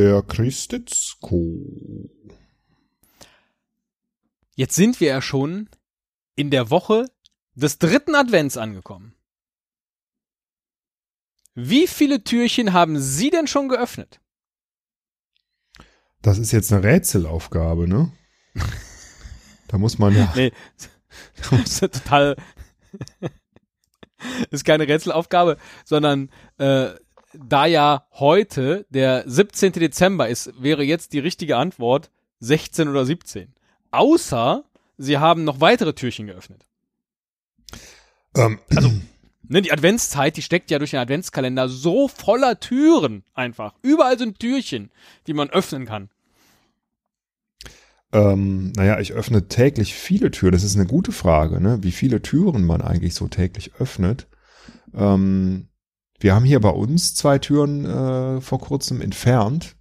Herr Christetzko. Jetzt sind wir ja schon in der Woche des dritten Advents angekommen. Wie viele Türchen haben Sie denn schon geöffnet? Das ist jetzt eine Rätselaufgabe, ne? Da muss man ja. Nee, das ist ja total. ist keine Rätselaufgabe, sondern äh, da ja heute der 17. Dezember ist, wäre jetzt die richtige Antwort 16 oder 17. Außer sie haben noch weitere Türchen geöffnet. Ähm, Also, ne, die Adventszeit, die steckt ja durch den Adventskalender so voller Türen einfach. Überall sind Türchen, die man öffnen kann. ähm, naja, ich öffne täglich viele Türen. Das ist eine gute Frage, ne? Wie viele Türen man eigentlich so täglich öffnet. Ähm, wir haben hier bei uns zwei Türen äh, vor kurzem entfernt,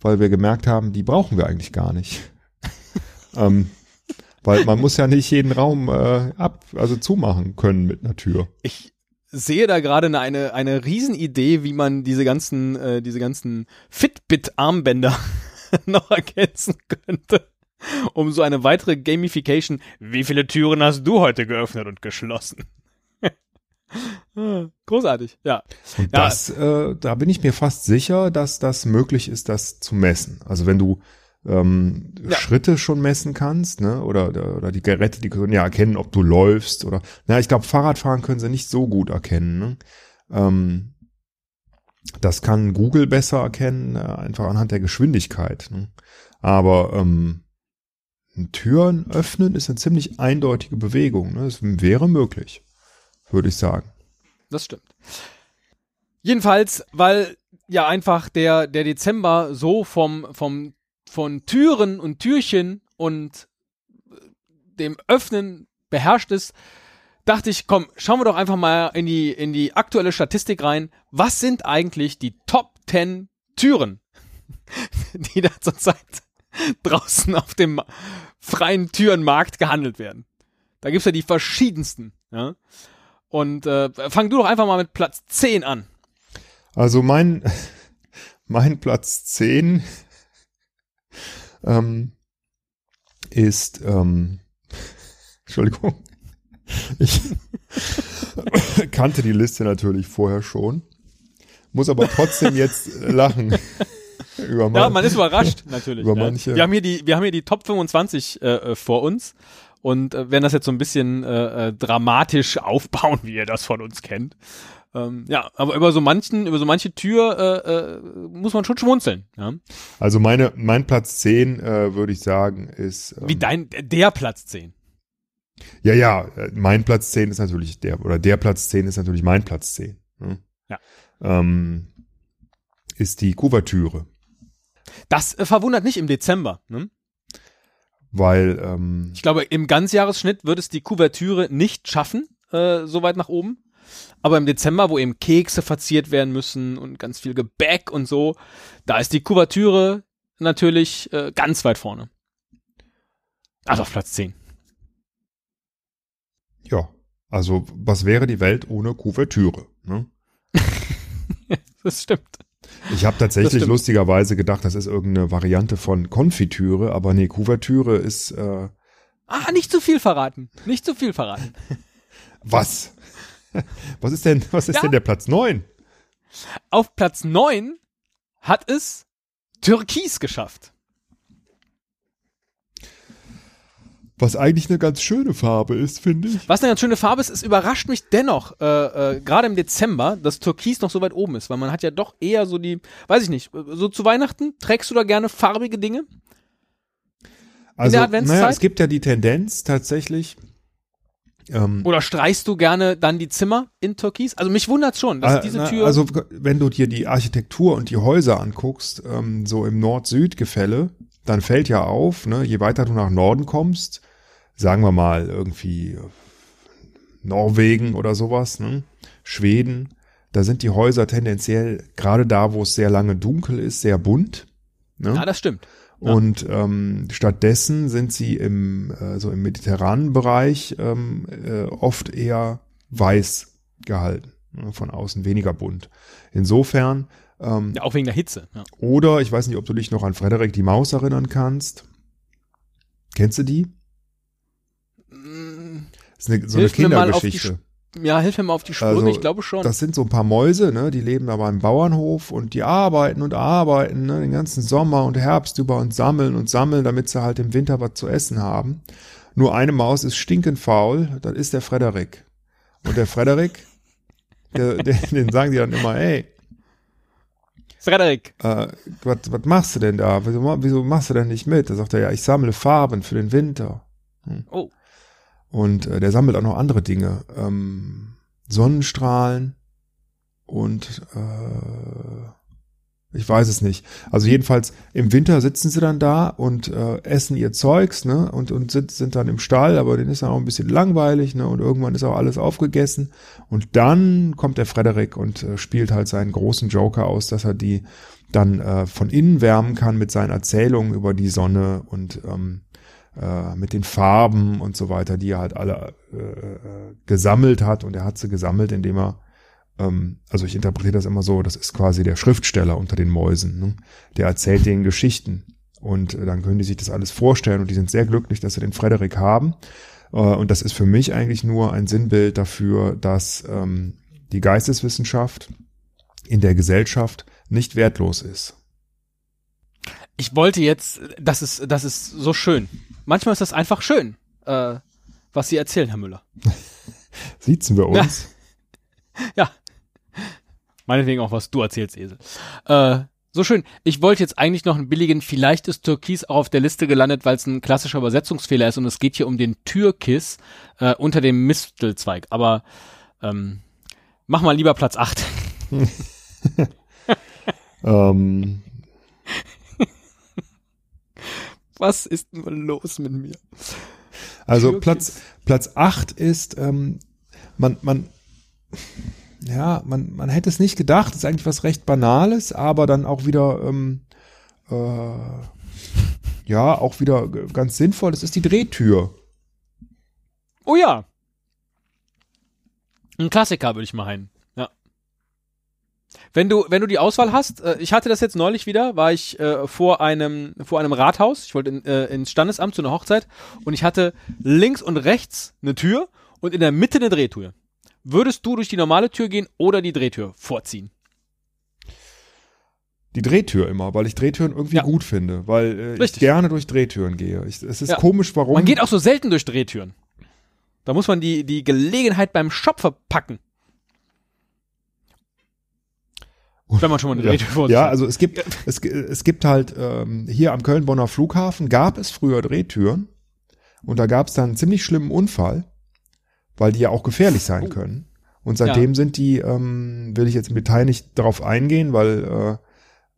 weil wir gemerkt haben, die brauchen wir eigentlich gar nicht. ähm, weil man muss ja nicht jeden Raum äh, ab, also zumachen können mit einer Tür. Ich sehe da gerade eine, eine, eine Riesenidee, wie man diese ganzen, äh, diese ganzen Fitbit-Armbänder noch ergänzen könnte. Um so eine weitere Gamification. Wie viele Türen hast du heute geöffnet und geschlossen? Großartig, ja. Und Ja. das, äh, da bin ich mir fast sicher, dass das möglich ist, das zu messen. Also wenn du ähm, Ja. Schritte schon messen kannst, ne, oder, oder die Geräte, die können ja erkennen, ob du läufst oder, na, ich glaube, Fahrradfahren können sie nicht so gut erkennen. Ne? Ähm, das kann Google besser erkennen, äh, einfach anhand der Geschwindigkeit. Ne? Aber ähm, Türen öffnen ist eine ziemlich eindeutige Bewegung. Ne? Es wäre möglich, würde ich sagen. Das stimmt. Jedenfalls, weil ja einfach der, der Dezember so vom, vom, von Türen und Türchen und äh, dem Öffnen beherrscht ist, dachte ich, komm, schauen wir doch einfach mal in die, in die aktuelle Statistik rein. Was sind eigentlich die Top 10 Türen, die da zurzeit draußen auf dem freien Türenmarkt gehandelt werden? Da gibt's ja die verschiedensten, ja. Und äh, fang du doch einfach mal mit Platz 10 an. Also mein, mein Platz 10 ähm, ist, ähm, Entschuldigung, ich kannte die Liste natürlich vorher schon, muss aber trotzdem jetzt lachen über Ja, man ist überrascht, natürlich. über ne? manche- Wir haben hier die, wir haben hier die Top 25 äh, äh, vor uns und äh, werden das jetzt so ein bisschen äh, äh, dramatisch aufbauen, wie ihr das von uns kennt. Ähm, ja, aber über so manchen, über so manche Tür äh, äh, muss man schon schmunzeln. Ja? also meine, mein Platz 10 äh, würde ich sagen ist, ähm, Wie dein, der Platz 10. ja, ja, äh, mein Platz 10 ist natürlich der, oder der Platz 10 ist natürlich mein Platz 10. Ne? Ja. Ähm, ist die Kuvertüre. Das äh, verwundert nicht im Dezember. Ne? Weil ähm, Ich glaube, im Ganzjahresschnitt wird es die Kuvertüre nicht schaffen, äh, so weit nach oben. Aber im Dezember, wo eben Kekse verziert werden müssen und ganz viel Gebäck und so, da ist die Kuvertüre natürlich äh, ganz weit vorne. Also auf Platz 10. ja, also was wäre die Welt ohne Kuvertüre? Ne? Das stimmt. Ich habe tatsächlich lustigerweise gedacht, das ist irgendeine Variante von Konfitüre, aber nee, Kuvertüre ist äh, Ah, nicht zu viel verraten. Nicht zu viel verraten. was? Was ist denn, was ist Ja. denn der Platz 9? Auf Platz 9 hat es Türkis geschafft. Was eigentlich eine ganz schöne Farbe ist, finde ich. Was eine ganz schöne Farbe ist, es überrascht mich dennoch, äh, äh, gerade im Dezember, dass Türkis noch so weit oben ist, weil man hat ja doch eher so die, weiß ich nicht, so zu Weihnachten, trägst du da gerne farbige Dinge? Also, naja, es gibt ja die Tendenz tatsächlich, ähm, Oder streichst du gerne dann die Zimmer in Türkis? Also mich wundert's schon, dass Äh, diese na, Tür. Also wenn du dir die Architektur und die Häuser anguckst, ähm, so im Nord-Süd-Gefälle, dann fällt ja auf, ne, je weiter du nach Norden kommst, sagen wir mal irgendwie Norwegen oder sowas, ne, Schweden, da sind die Häuser tendenziell gerade da, wo es sehr lange dunkel ist, sehr bunt. Ne? ja, das stimmt. ja. Und ähm, stattdessen sind sie im äh, so im mediterranen Bereich ähm, äh, oft eher weiß gehalten. ne, von außen weniger bunt. Insofern, ähm, Ja, auch wegen der Hitze. Ja. oder ich weiß nicht, ob du dich noch an Frederik die Maus erinnern kannst. Kennst du die? Das ist eine, so Hilf eine Kindergeschichte. Ja, hilf mir mal auf die Sprünge, Also, ich glaube schon. Das sind so ein paar Mäuse, ne? Die leben da beim Bauernhof und die arbeiten und arbeiten, ne? Den ganzen Sommer und Herbst über und sammeln und sammeln, damit sie halt im Winter was zu essen haben. Nur eine Maus ist stinkend faul, das ist der Frederik. Und der Frederik, der, der, den sagen die dann immer, ey, Frederik. äh, was, was machst du denn da? Wieso, wieso machst du denn nicht mit? Da sagt er, ja, ich sammle Farben für den Winter. Oh. Und äh, der sammelt auch noch andere Dinge. Ähm, Sonnenstrahlen und äh, ich weiß es nicht. Also jedenfalls im Winter sitzen sie dann da und äh, essen ihr Zeugs, ne? Und, und sind, sind dann im Stall, aber denen ist dann auch ein bisschen langweilig, ne? Und irgendwann ist auch alles aufgegessen. Und dann kommt der Frederik und äh, spielt halt seinen großen Joker aus, dass er die dann äh, von innen wärmen kann mit seinen Erzählungen über die Sonne und ähm, äh, mit den Farben und so weiter, die er halt alle äh, gesammelt hat. Und er hat sie gesammelt, indem er, ähm, also ich interpretiere das immer so, das ist quasi der Schriftsteller unter den Mäusen. Ne? Der erzählt denen Geschichten. Und äh, dann können die sich das alles vorstellen und die sind sehr glücklich, dass sie den Frederik haben. Äh, und das ist für mich eigentlich nur ein Sinnbild dafür, dass ähm, die Geisteswissenschaft in der Gesellschaft nicht wertlos ist. Ich wollte jetzt, das ist, das ist so schön. Manchmal ist das einfach schön, äh, was Sie erzählen, Herr Müller. Siezen wir uns? Ja. Meinetwegen auch, was du erzählst, Esel. Äh, so schön. Ich wollte jetzt eigentlich noch einen billigen, vielleicht ist Türkis auch auf der Liste gelandet, weil es ein klassischer Übersetzungsfehler ist und es geht hier um den Türkis äh, unter dem Mistelzweig. Aber ähm, mach mal lieber Platz 8. ähm, Was ist nur los mit mir? Also Türkis. Platz Platz acht ist ähm, man man ja man man hätte es nicht gedacht. ist eigentlich was recht Banales, aber dann auch wieder ähm, äh, ja auch wieder ganz sinnvoll. Das ist die Drehtür. Oh ja. Ein Klassiker, würde ich meinen. Wenn du, wenn du die Auswahl hast, äh, ich hatte das jetzt neulich wieder, war ich äh, vor einem, vor einem Rathaus, ich wollte in, äh, ins Standesamt zu einer Hochzeit und ich hatte links und rechts eine Tür und in der Mitte eine Drehtür. Würdest du durch die normale Tür gehen oder die Drehtür vorziehen? Die Drehtür immer, weil ich Drehtüren irgendwie Ja. gut finde, weil äh, ich gerne durch Drehtüren gehe. Ich, es ist Ja. komisch, warum. Man geht auch so selten durch Drehtüren. Da muss man die, die Gelegenheit beim Shop verpacken. Wenn man schon mal eine ja, Drehtür vor ja, also es gibt, es, es gibt halt ähm, hier am Köln-Bonner Flughafen gab es früher Drehtüren und da gab es dann einen ziemlich schlimmen Unfall, weil die ja auch gefährlich sein Oh. können. Und seitdem sind die, ähm, will ich jetzt im Detail nicht darauf eingehen, weil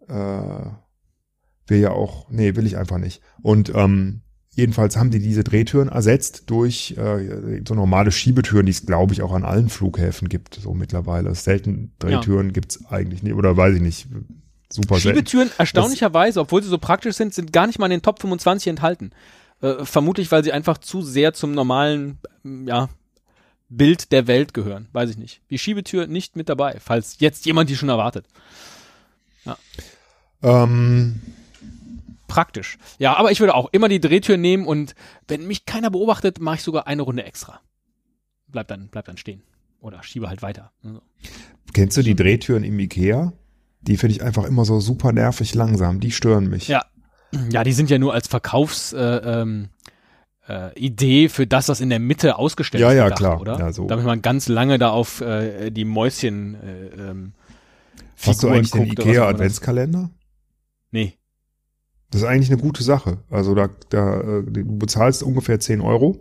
äh, äh, wir ja auch, nee, will ich einfach nicht. Und ähm, jedenfalls haben die diese Drehtüren ersetzt durch äh, so normale Schiebetüren, die es, glaube ich, auch an allen Flughäfen gibt, so mittlerweile. Selten Drehtüren gibt's eigentlich nicht, oder weiß ich nicht. Super selten. Schiebetüren, erstaunlicherweise, obwohl sie so praktisch sind, sind gar nicht mal in den Top 25 enthalten. Äh, vermutlich, weil sie einfach zu sehr zum normalen, ähm, ja, Bild der Welt gehören. Weiß ich nicht. Die Schiebetür nicht mit dabei, falls jetzt jemand die schon erwartet. Ähm, Praktisch. Ja, aber ich würde auch immer die Drehtür nehmen und wenn mich keiner beobachtet, mache ich sogar eine Runde extra. Bleib dann, bleib dann stehen. Oder schiebe halt weiter. Also, Kennst du die Drehtüren im Ikea? Die finde ich einfach immer so super nervig langsam. Die stören mich. Ja. Ja, die sind ja nur als Verkaufs, äh, ähm, äh, Idee für das, was in der Mitte ausgestellt Ja, ist, ja, gedacht, klar. oder? Ja, so. Damit man ganz lange da auf äh, die Mäuschen äh, ähm, Hast du eigentlich den guckt oder was Ikea auch immer das- Adventskalender? Nee. Das ist eigentlich eine gute Sache. Also da, da äh, du bezahlst ungefähr 10 Euro.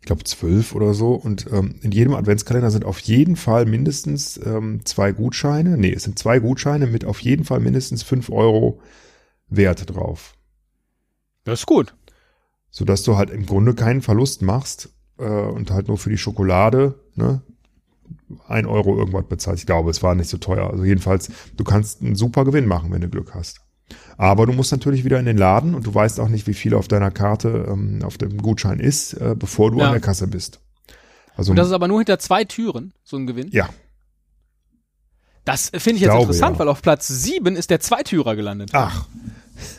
Ich glaube 12 oder so. Und ähm, in jedem Adventskalender sind auf jeden Fall mindestens ähm, zwei Gutscheine. Nee, es sind zwei Gutscheine mit auf jeden Fall mindestens 5 Euro Wert drauf. Das ist gut. sodass du halt im Grunde keinen Verlust machst äh, und halt nur für die Schokolade ne, ein Euro irgendwas bezahlst. Ich glaube, es war nicht so teuer. Also jedenfalls, du kannst einen super Gewinn machen, wenn du Glück hast. Aber du musst natürlich wieder in den Laden und du weißt auch nicht, wie viel auf deiner Karte ähm, auf dem Gutschein ist, äh, bevor du Ja. an der Kasse bist. Also, Und das ist aber nur hinter zwei Türen, so ein Gewinn. ja. Das finde ich Ich jetzt glaube, interessant, ja. weil auf Platz sieben ist der Zweitürer gelandet. Ach,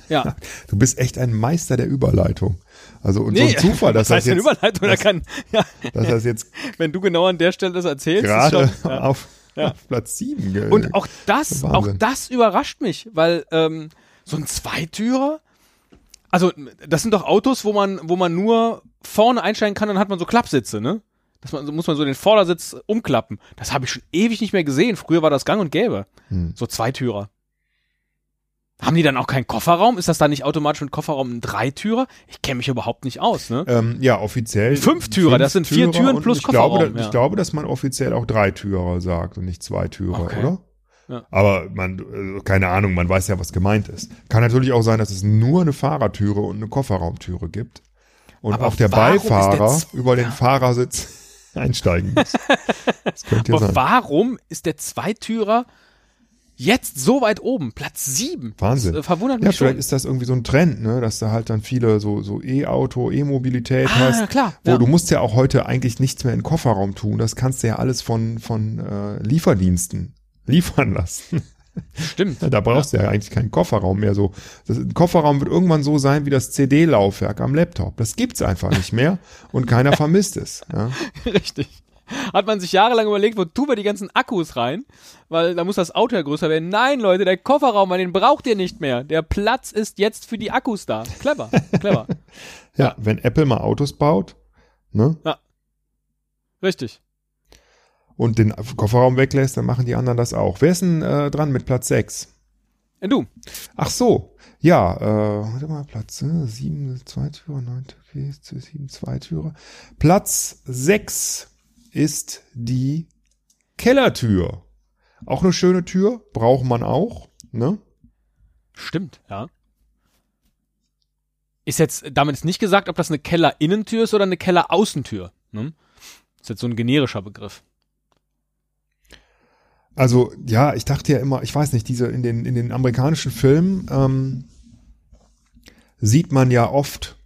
Ja. du bist echt ein Meister der Überleitung. Also, und Nee, so ein Zufall, dass das heißt jetzt, Überleitung, da kann, ja, dass das jetzt wenn du genau an der Stelle das erzählst, ist gerade schon, ja. auf, Ja. auf Platz sieben ge- Und auch das, auch das überrascht mich, weil ähm, so ein Zweitürer, also das sind doch Autos, wo man, wo man nur vorne einsteigen kann, dann hat man so Klappsitze, ne? Das man, so muss man so den Vordersitz umklappen. Das habe ich schon ewig nicht mehr gesehen. Früher war das gang und gäbe. Hm. So Zweitürer. Haben die dann auch keinen Kofferraum? Ist das dann nicht automatisch mit Kofferraum ein Dreitürer? Ich kenne mich überhaupt nicht aus, ne? Ähm, ja, offiziell. Fünftürer, das sind vier Türen und plus ich glaube, Kofferraum, da- ja. Ich glaube, dass man offiziell auch Dreitürer sagt und nicht Zweitürer, Okay. oder? Ja. Aber man, äh, keine Ahnung, man weiß ja, was gemeint ist. Kann natürlich auch sein, dass es nur eine Fahrertüre und eine Kofferraumtüre gibt. Und Aber auch der der Beifahrer Z- über den Fahrersitz einsteigen muss. Das könnte ja Aber sein. warum ist der Zweitürer jetzt so weit oben? Platz sieben. Wahnsinn. Das, äh, verwundert Ja, mich vielleicht schon. ist das irgendwie so ein Trend, ne, dass da halt dann viele so, so E-Auto, E-Mobilität Ah, hast. klar. Wo Ja. du musst ja auch heute eigentlich nichts mehr in den Kofferraum tun. Das kannst du ja alles von, von äh, Lieferdiensten liefern lassen. Stimmt. Da brauchst du ja eigentlich keinen Kofferraum mehr. So, das, ein Kofferraum wird irgendwann so sein wie das CD-Laufwerk am Laptop. Das gibt's einfach nicht mehr und keiner vermisst es. Ja. Richtig. Hat man sich jahrelang überlegt, wo tun wir die ganzen Akkus rein? Weil da muss das Auto ja größer werden. Nein, Leute, der Kofferraum, den braucht ihr nicht mehr. Der Platz ist jetzt für die Akkus da. Clever, clever. ja, wenn Apple mal Autos baut ne, Richtig. und den Kofferraum weglässt, dann machen die anderen das auch. Wer ist denn äh, dran mit Platz 6? Äh, Du, Ach so, ja, äh, warte mal, Platz äh, sieben Zweitürer, neun, okay, sieben Zweitürer. Platz sechs ist die Kellertür. Auch eine schöne Tür, braucht man auch, ne? stimmt, ja. Ist jetzt damit ist nicht gesagt, ob das eine Kellerinnentür ist oder eine Kelleraußentür. Ne? Ist jetzt so ein generischer Begriff. Also, ja, ich dachte ja immer, ich weiß nicht, diese in den, in den amerikanischen Filmen ähm, sieht man ja oft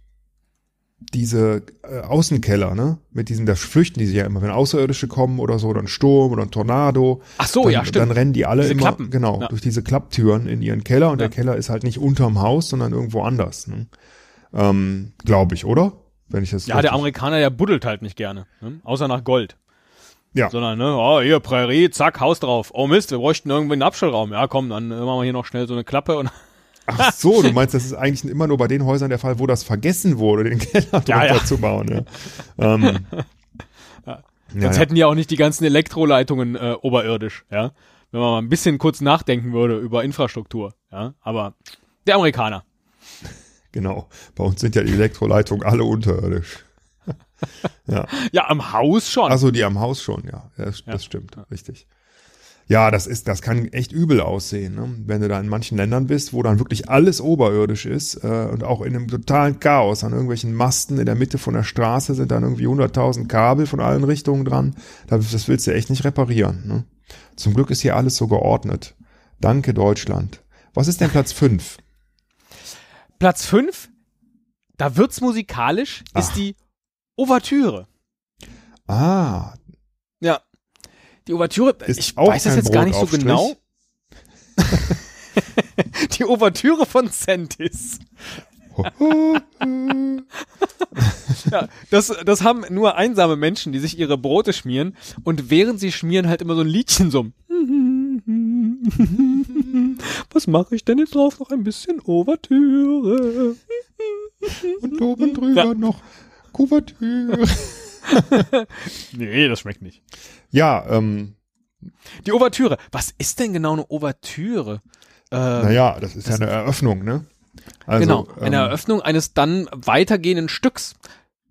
diese äh, Außenkeller, ne? Mit diesem, da flüchten die sich ja immer, wenn Außerirdische kommen oder so, oder ein Sturm oder ein Tornado. Ach so, dann, ja, stimmt. Dann rennen die alle Diese immer, Klappen. genau, Ja. durch diese Klapptüren in ihren Keller und Ja. der Keller ist halt nicht unterm Haus, sondern irgendwo anders, ne? Ähm, Glaube ich, oder? Wenn ich das Ja, der Amerikaner, der buddelt halt nicht gerne. Ne? Außer nach Gold. Ja. Sondern, ne, oh, hier, Prärie, zack, Haus drauf. Oh Mist, wir bräuchten irgendwie einen Abstellraum. Ja, komm, dann machen wir hier noch schnell so eine Klappe und Ach so, du meinst, das ist eigentlich immer nur bei den Häusern der Fall, wo das vergessen wurde, den Keller Ja, drunter ja. zu bauen. Ja. ähm, ja, Sonst ja. hätten die auch nicht die ganzen Elektroleitungen äh, oberirdisch, ja. Wenn man mal ein bisschen kurz nachdenken würde über Infrastruktur, ja. Aber der Amerikaner. Genau. Bei uns sind ja die Elektroleitungen alle unterirdisch. ja. Ja, am Haus schon. Also die am Haus schon, ja. Das, das stimmt, richtig. Ja, das ist, das kann echt übel aussehen, ne? wenn du da in manchen Ländern bist, wo dann wirklich alles oberirdisch ist äh, und auch in einem totalen Chaos an irgendwelchen Masten in der Mitte von der Straße sind dann irgendwie 100.000 Kabel von allen Richtungen dran. Das, willst du echt nicht reparieren. Ne? Zum Glück ist hier alles so geordnet. Danke Deutschland. Was ist denn Platz fünf? Platz 5, da wird's musikalisch, ist Ach. die Ouvertüre. Ah. Die Ouvertüre, Ist ich weiß das jetzt gar nicht so genau. die Ouvertüre von Centis. Ja, das, das haben nur einsame Menschen, die sich ihre Brote schmieren und während sie schmieren halt immer so ein Liedchen summen. Was mache ich denn jetzt drauf? Noch ein bisschen Ouvertüre. und oben drüber Ja. noch Kuvertüre. Nee, das schmeckt nicht. Ja, ähm, Die Ouvertüre. Was ist denn genau eine Ouvertüre? Äh, naja, das ist ja eine Eröffnung, ne? Also, genau, eine ähm, Eröffnung eines dann weitergehenden Stücks.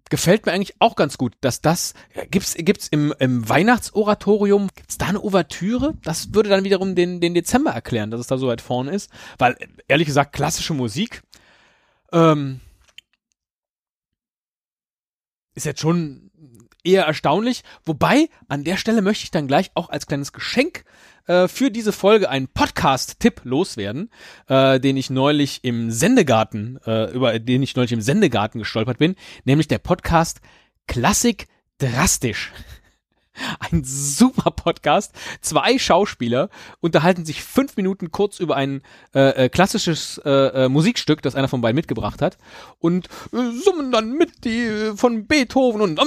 Gefällt mir eigentlich auch ganz gut, dass das, gibt's, gibt's im, im Weihnachtsoratorium, gibt's da eine Ouvertüre? Das würde dann wiederum den, den Dezember erklären, dass es da so weit vorne ist. Weil, ehrlich gesagt, klassische Musik, ähm, ist jetzt schon eher erstaunlich. Wobei, an der Stelle möchte ich dann gleich auch als kleines Geschenk äh, für diese Folge einen Podcast-Tipp loswerden, äh, den ich neulich im Sendegarten, äh, über den ich neulich im Sendegarten gestolpert bin, nämlich der Podcast Klassik drastisch. Ein super Podcast. Zwei Schauspieler unterhalten sich fünf Minuten kurz über ein äh, äh, klassisches äh, äh, Musikstück, das einer von beiden mitgebracht hat, und äh, summen dann mit die von Beethoven und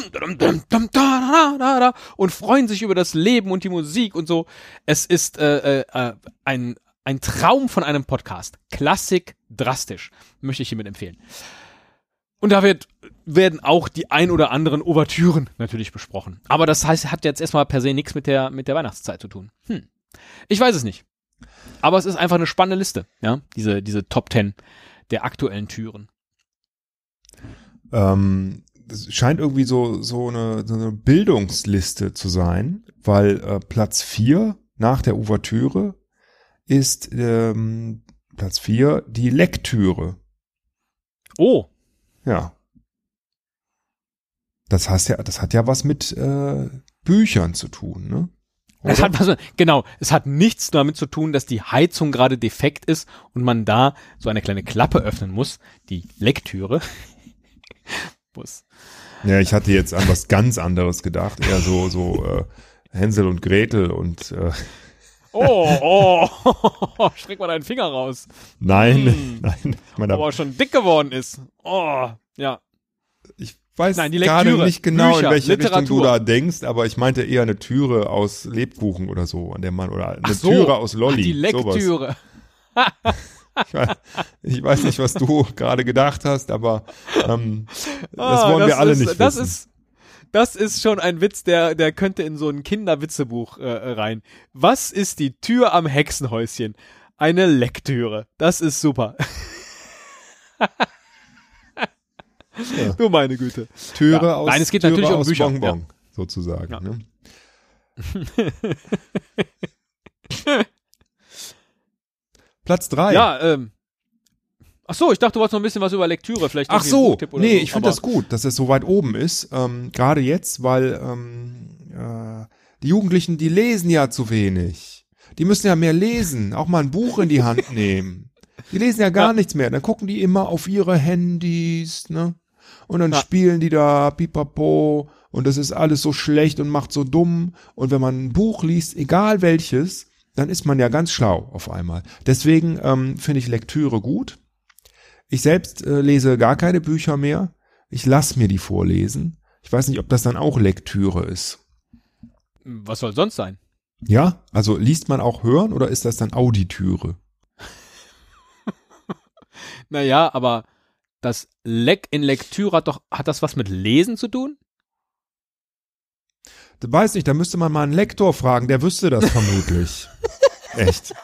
und freuen sich über das Leben und die Musik und so. Es ist ein ein Traum von einem Podcast. Klassik drastisch. Möchte ich hiermit empfehlen. Und da wird, werden auch die ein oder anderen Ouvertüren natürlich besprochen. Aber das heißt, hat jetzt erstmal per se nichts mit der, mit der Weihnachtszeit zu tun. Hm. Ich weiß es nicht. Aber es ist einfach eine spannende Liste, ja, diese, diese Top Ten der aktuellen Türen. Ähm, das scheint irgendwie so, so, eine, so eine Bildungsliste zu sein, weil äh, Platz vier nach der Ouvertüre ist ähm, Platz vier die Lektüre. Oh, ja. Das heißt ja, das hat ja was mit äh, Büchern zu tun, ne? Es hat was, genau, es hat nichts damit zu tun, dass die Heizung gerade defekt ist und man da so eine kleine Klappe öffnen muss, die Lektüre. muss. Ja, ich hatte jetzt an was ganz anderes gedacht, eher so so äh, Hänsel und Gretel und äh, Oh, oh, streck mal deinen Finger raus. Nein, hm. nein. Ich meine, Aber schon dick geworden ist. Oh, ja. Ich weiß nein, gerade nicht genau, Bücher, in welche Literatur. Richtung du da denkst, aber ich meinte eher eine Türe aus Lebkuchen oder so, an der man, oder eine so. Türe aus Lolli. Ach, die Lecktüre. ich, weiß, ich weiß nicht, was du gerade gedacht hast, aber ähm, das oh, wollen das wir alle ist, nicht wissen. Das ist das ist schon ein Witz, der, der könnte in so ein Kinderwitzebuch äh, rein. Was ist die Tür am Hexenhäuschen? Eine Lektüre. Das ist super. ja. Du meine Güte. Türe ja. aus Nein, es geht Türe natürlich um Bücher. Bonbon, ja. sozusagen. Ja. Ne? Platz drei. Ja, ähm, Ach so, ich dachte, du wolltest noch ein bisschen was über Lektüre, vielleicht. Ach so, nee, so. ich finde das gut, dass es so weit oben ist. Ähm, Gerade jetzt, weil ähm, äh, die Jugendlichen, die lesen ja zu wenig. Die müssen ja mehr lesen, auch mal ein Buch in die Hand nehmen. Die lesen ja gar ja. nichts mehr. Dann gucken die immer auf ihre Handys, ne? Und dann ja. spielen die da pipapo und das ist alles so schlecht und macht so dumm. Und wenn man ein Buch liest, egal welches, dann ist man ja ganz schlau auf einmal. Deswegen ähm, finde ich Lektüre gut. Ich selbst äh, lese gar keine Bücher mehr. Ich lass mir die vorlesen. Ich weiß nicht, ob das dann auch Lektüre ist. Was soll sonst sein? Ja, also liest man auch hören oder ist das dann Auditüre? naja, aber das Leck in Lektüre hat doch, hat das was mit Lesen zu tun? Du weißt nicht, da müsste man mal einen Lektor fragen, der wüsste das vermutlich. Echt.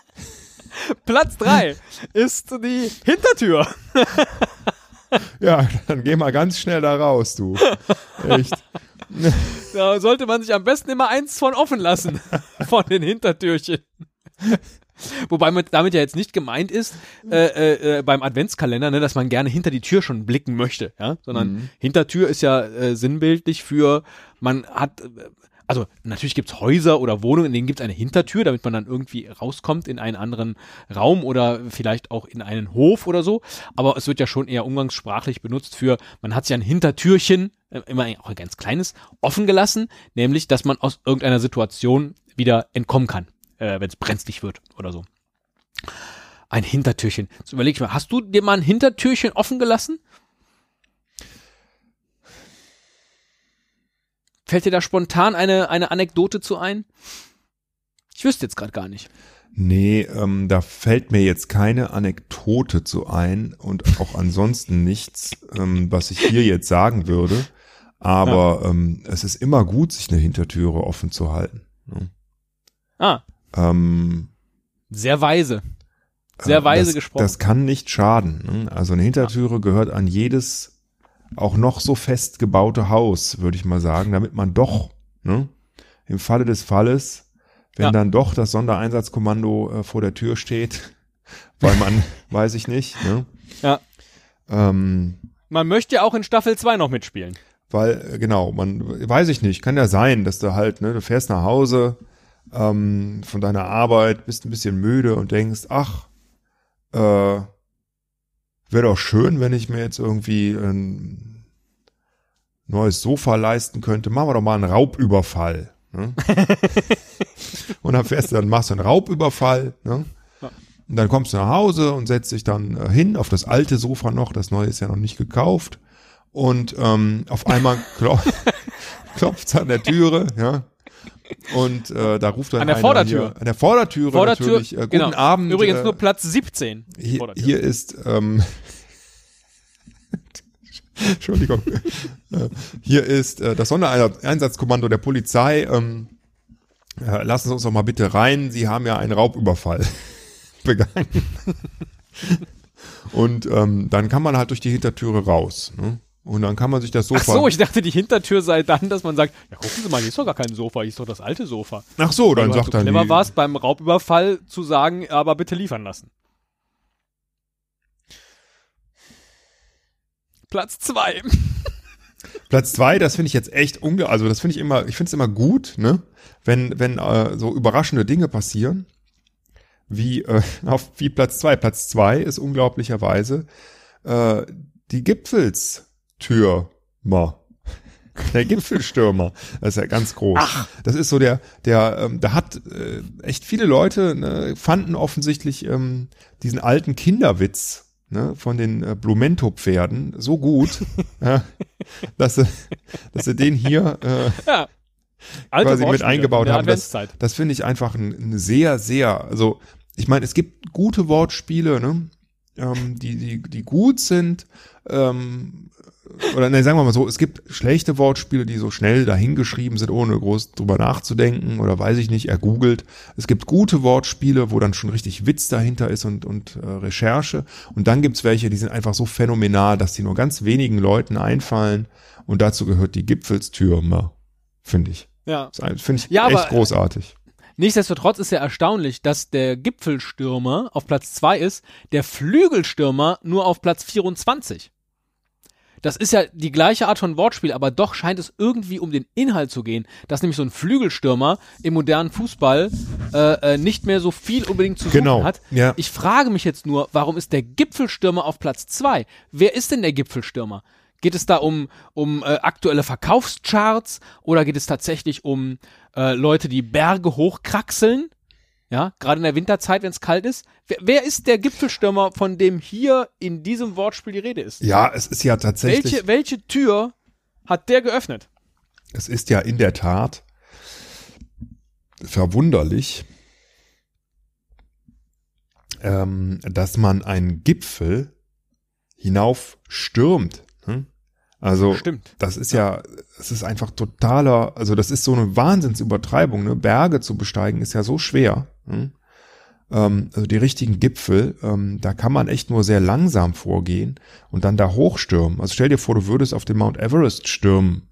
Platz drei ist die Hintertür. ja, dann geh mal ganz schnell da raus, du. Echt. Da sollte man sich am besten immer eins von offen lassen. Von den Hintertürchen. Wobei mit, damit ja jetzt nicht gemeint ist, äh, äh, äh, beim Adventskalender, ne, dass man gerne hinter die Tür schon blicken möchte, ja, sondern mhm. Hintertür ist ja äh, sinnbildlich für, man hat, also natürlich gibt's Häuser oder Wohnungen, in denen gibt's eine Hintertür, damit man dann irgendwie rauskommt in einen anderen Raum oder vielleicht auch in einen Hof oder so. Aber es wird ja schon eher umgangssprachlich benutzt für, man hat sich ein Hintertürchen, äh, immer auch ein ganz kleines, offen gelassen, nämlich, dass man aus irgendeiner Situation wieder entkommen kann, äh, wenn es brenzlig wird oder so. Ein Hintertürchen. Jetzt überleg ich mal, hast du dir mal ein Hintertürchen offen gelassen? Fällt dir da spontan eine, eine Anekdote zu ein? Ich wüsste jetzt gerade gar nicht. Nee, ähm, da fällt mir jetzt keine Anekdote zu ein und auch ansonsten nichts, ähm, was ich hier jetzt sagen würde. Aber ja. ähm, es ist immer gut, sich eine Hintertüre offen zu halten. Ne? Ah. Ähm, Sehr weise. Sehr äh, weise das, gesprochen. Das kann nicht schaden. Ne? Also eine Hintertüre gehört an jedes auch noch so fest gebaute Haus, würde ich mal sagen, damit man doch, ne, im Falle des Falles, wenn ja. dann doch das Sondereinsatzkommando äh, vor der Tür steht, weil man, weiß ich nicht, ne? Ja. Ähm, man möchte ja auch in Staffel 2 noch mitspielen. Weil, äh, genau, man, weiß ich nicht, kann ja sein, dass du halt, ne, du fährst nach Hause ähm, von deiner Arbeit, bist ein bisschen müde und denkst, ach, äh, wäre doch schön, wenn ich mir jetzt irgendwie ein, neues Sofa leisten könnte, machen wir doch mal einen Raubüberfall. Ne? und dann fährst du, dann machst du einen Raubüberfall, ne? Und dann kommst du nach Hause und setzt dich dann äh, hin auf das alte Sofa noch, das neue ist ja noch nicht gekauft. Und ähm, auf einmal klop klopft es an der Türe, ja. Und äh, da ruft dann An der einer Vordertür. Hier, an der Vordertüre, Vordertür, natürlich. Äh, guten genau. Abend. Übrigens äh, nur Platz 17. hier, hier ist, ähm, Entschuldigung, Äh, hier ist äh, das Sondereinsatzkommando der Polizei. Ähm, äh, lassen Sie uns doch mal bitte rein. Sie haben ja einen Raubüberfall begangen. Und ähm, dann kann man halt durch die Hintertüre raus. Ne? Und dann kann man sich das Sofa. Ach so, ich dachte, die Hintertür sei dann, dass man sagt, ja gucken Sie mal, hier ist doch gar kein Sofa, hier ist doch das alte Sofa. Ach so, dann halt sagt dann clever die, warst, beim Raubüberfall zu sagen, aber bitte liefern lassen. Platz zwei. Platz zwei, das finde ich jetzt echt unge, also das finde ich immer, ich finde es immer gut, ne, wenn wenn äh, so überraschende Dinge passieren, wie äh, auf wie Platz zwei. Platz zwei ist unglaublicherweise äh, die Gipfelstürmer. Der Gipfelstürmer, das ist ja ganz groß. Das ist so der, der, ähm, da hat äh, echt viele Leute ne, fanden offensichtlich ähm, diesen alten Kinderwitz ne, von den äh, Blumento-Pferden so gut, ja, dass sie, dass sie den hier äh, Ja. Alte quasi mit eingebaut haben. Das, das finde ich einfach ein, ein sehr, sehr, also ich meine, es gibt gute Wortspiele, ne? ähm, die, die, die gut sind, ähm, oder ne, sagen wir mal so, es gibt schlechte Wortspiele, die so schnell dahingeschrieben sind, ohne groß drüber nachzudenken oder weiß ich nicht, ergoogelt. Es gibt gute Wortspiele, wo dann schon richtig Witz dahinter ist und, und äh, Recherche. Und dann gibt's welche, die sind einfach so phänomenal, dass die nur ganz wenigen Leuten einfallen. Und dazu gehört die Gipfelstürmer, finde ich. Ja. Finde ich Ja, echt aber- großartig. Nichtsdestotrotz ist ja erstaunlich, dass der Gipfelstürmer auf Platz 2 ist, der Flügelstürmer nur auf Platz 24. Das ist ja die gleiche Art von Wortspiel, aber doch scheint es irgendwie um den Inhalt zu gehen, dass nämlich so ein Flügelstürmer im modernen Fußball äh, äh, nicht mehr so viel unbedingt zu suchen Genau, hat. ja. Ich frage mich jetzt nur, warum ist der Gipfelstürmer auf Platz 2? Wer ist denn der Gipfelstürmer? Geht es da um, um äh, aktuelle Verkaufscharts oder geht es tatsächlich um äh, Leute, die Berge hochkraxeln? Ja, gerade in der Winterzeit, wenn es kalt ist. Wer, wer ist der Gipfelstürmer, von dem hier in diesem Wortspiel die Rede ist? Ja, es ist ja tatsächlich, Welche, welche Tür hat der geöffnet? es ist ja in der Tat verwunderlich, ähm, dass man einen Gipfel hinauf stürmt. Ne? Also Stimmt. das ist ja, es ist einfach totaler, also das ist so eine Wahnsinnsübertreibung. Ne? Berge zu besteigen ist ja so schwer. Ne? Ähm, also die richtigen Gipfel, ähm, da kann man echt nur sehr langsam vorgehen und dann da hochstürmen. Also stell dir vor, du würdest auf den Mount Everest stürmen.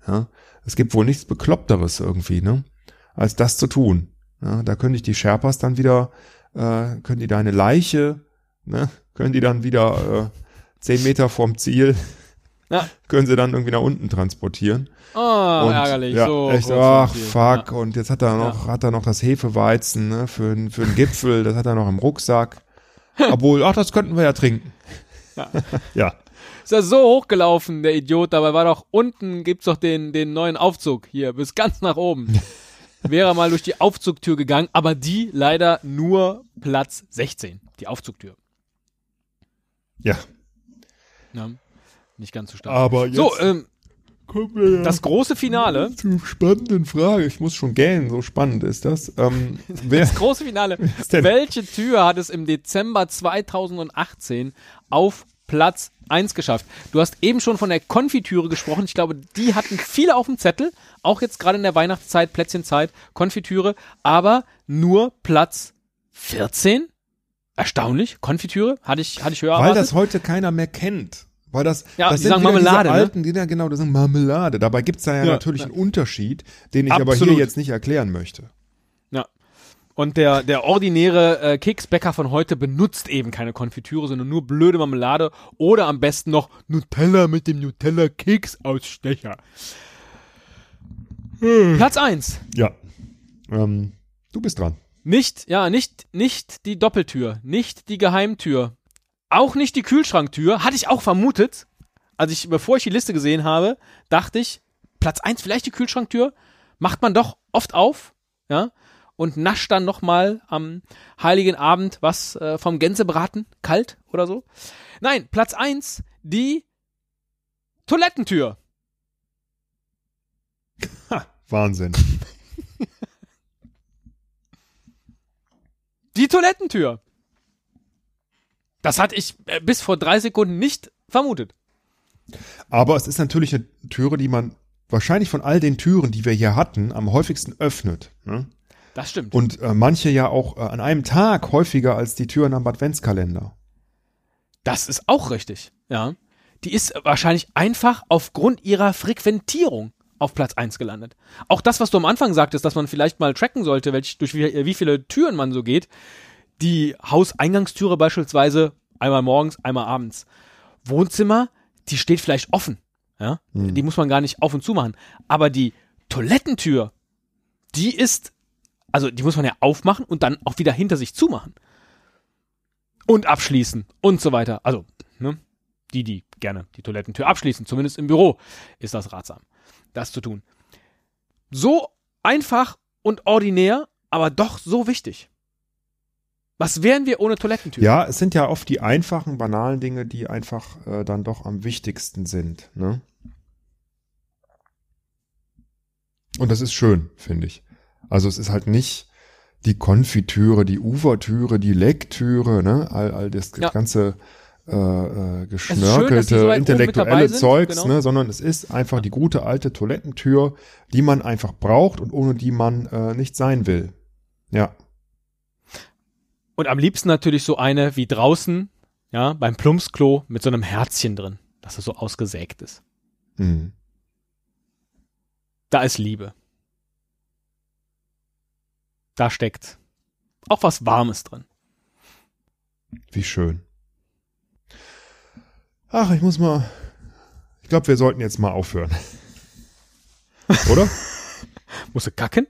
Es gibt wohl nichts Bekloppteres irgendwie, ne? als das zu tun. Da können dich die Sherpas dann wieder, äh, können die deine Leiche, ne? können die dann wieder äh, zehn Meter vorm Ziel Ja. können sie dann irgendwie nach unten transportieren. Oh, und, ärgerlich. Ja, so echt, ach fuck. Und jetzt hat er noch, hat er noch das Hefeweizen ne, für, für den Gipfel, das hat er noch im Rucksack. Obwohl, ach, das könnten wir ja trinken. Ja. ja. Ist ja so hochgelaufen, der Idiot. Dabei war doch unten, gibt's doch den, den neuen Aufzug hier, bis ganz nach oben. Wäre er mal durch die Aufzugtür gegangen, aber die leider nur Platz 16, die Aufzugtür. Ja. Ja, nicht ganz so stark. Aber jetzt so, ähm, kommen wir ja das große Finale, zur spannenden Frage. Ich muss schon gähnen, so spannend ist das. Ähm, wer, das große Finale. Welche Tür hat es im Dezember 2018 auf Platz 1 geschafft? Du hast eben schon von der Konfitüre gesprochen. Ich glaube, die hatten viele auf dem Zettel. Auch jetzt gerade in der Weihnachtszeit, Plätzchenzeit, Konfitüre. Aber nur Platz 14? Erstaunlich. Konfitüre? Hatte ich, hatte ich höher weil erwartet. das heute keiner mehr kennt. Weil das, Ja, das die sagen wieder Marmelade, diese ne? alten, die, ja, genau, das sind Marmelade. Dabei gibt's da ja, Ja, natürlich ja. einen Unterschied, den ich aber Absolut. hier jetzt nicht erklären möchte. Ja. Und der, der ordinäre äh, Keksbäcker von heute benutzt eben keine Konfitüre, sondern nur blöde Marmelade oder am besten noch Nutella mit dem Nutella-Keksausstecher. Platz 1. Ja. Ähm, du bist dran. Nicht, ja, nicht, nicht die Doppeltür, nicht die Geheimtür, auch nicht die Kühlschranktür, hatte ich auch vermutet. Als ich, bevor ich die Liste gesehen habe, dachte ich, Platz eins vielleicht die Kühlschranktür, macht man doch oft auf, ja, und nascht dann nochmal am heiligen Abend was äh, vom Gänsebraten, kalt oder so. Nein, Platz eins die Toilettentür. Ha, Wahnsinn. Die Toilettentür. Das hatte ich äh, bis vor drei Sekunden nicht vermutet. Aber es ist natürlich eine Türe, die man wahrscheinlich von all den Türen, die wir hier hatten, am häufigsten öffnet. Ne? Das stimmt. Und äh, manche ja auch äh, an einem Tag häufiger als die Türen am Adventskalender. Das ist auch richtig, ja. Die ist wahrscheinlich einfach aufgrund ihrer Frequentierung auf Platz eins gelandet. Auch das, was du am Anfang sagtest, dass man vielleicht mal tracken sollte, welch, durch wie, wie viele Türen man so geht. Die Hauseingangstüre beispielsweise einmal morgens, einmal abends. Wohnzimmer, die steht vielleicht offen. Ja? Hm. Die muss man gar nicht auf und zu machen. Aber die Toilettentür, die ist, also die muss man ja aufmachen und dann auch wieder hinter sich zumachen. Und abschließen und so weiter. Also, ne? Die, die gerne die Toilettentür abschließen, zumindest im Büro, ist das ratsam, das zu tun. So einfach und ordinär, aber doch so wichtig. Was wären wir ohne Toilettentür? Ja, es sind ja oft die einfachen, banalen Dinge, die einfach äh, dann doch am wichtigsten sind. Ne? Und das ist schön, finde ich. Also es ist halt nicht die Konfitüre, die Ufertüre, die Lecktüre, ne, all, all das Ja. ganze äh, äh, Es ist schön, so geschnörkelte, intellektuelle dabei sind, Zeugs, genau. ne, sondern es ist einfach die gute alte Toilettentür, die man einfach braucht und ohne die man äh, nicht sein will. Ja. Und am liebsten natürlich so eine wie draußen, ja, beim Plumpsklo mit so einem Herzchen drin, dass es so ausgesägt ist. Mhm. Da ist Liebe. Da steckt auch was Warmes drin. Wie schön. Ach, ich muss mal. Ich glaube, wir sollten jetzt mal aufhören. Oder? Musst du kacken?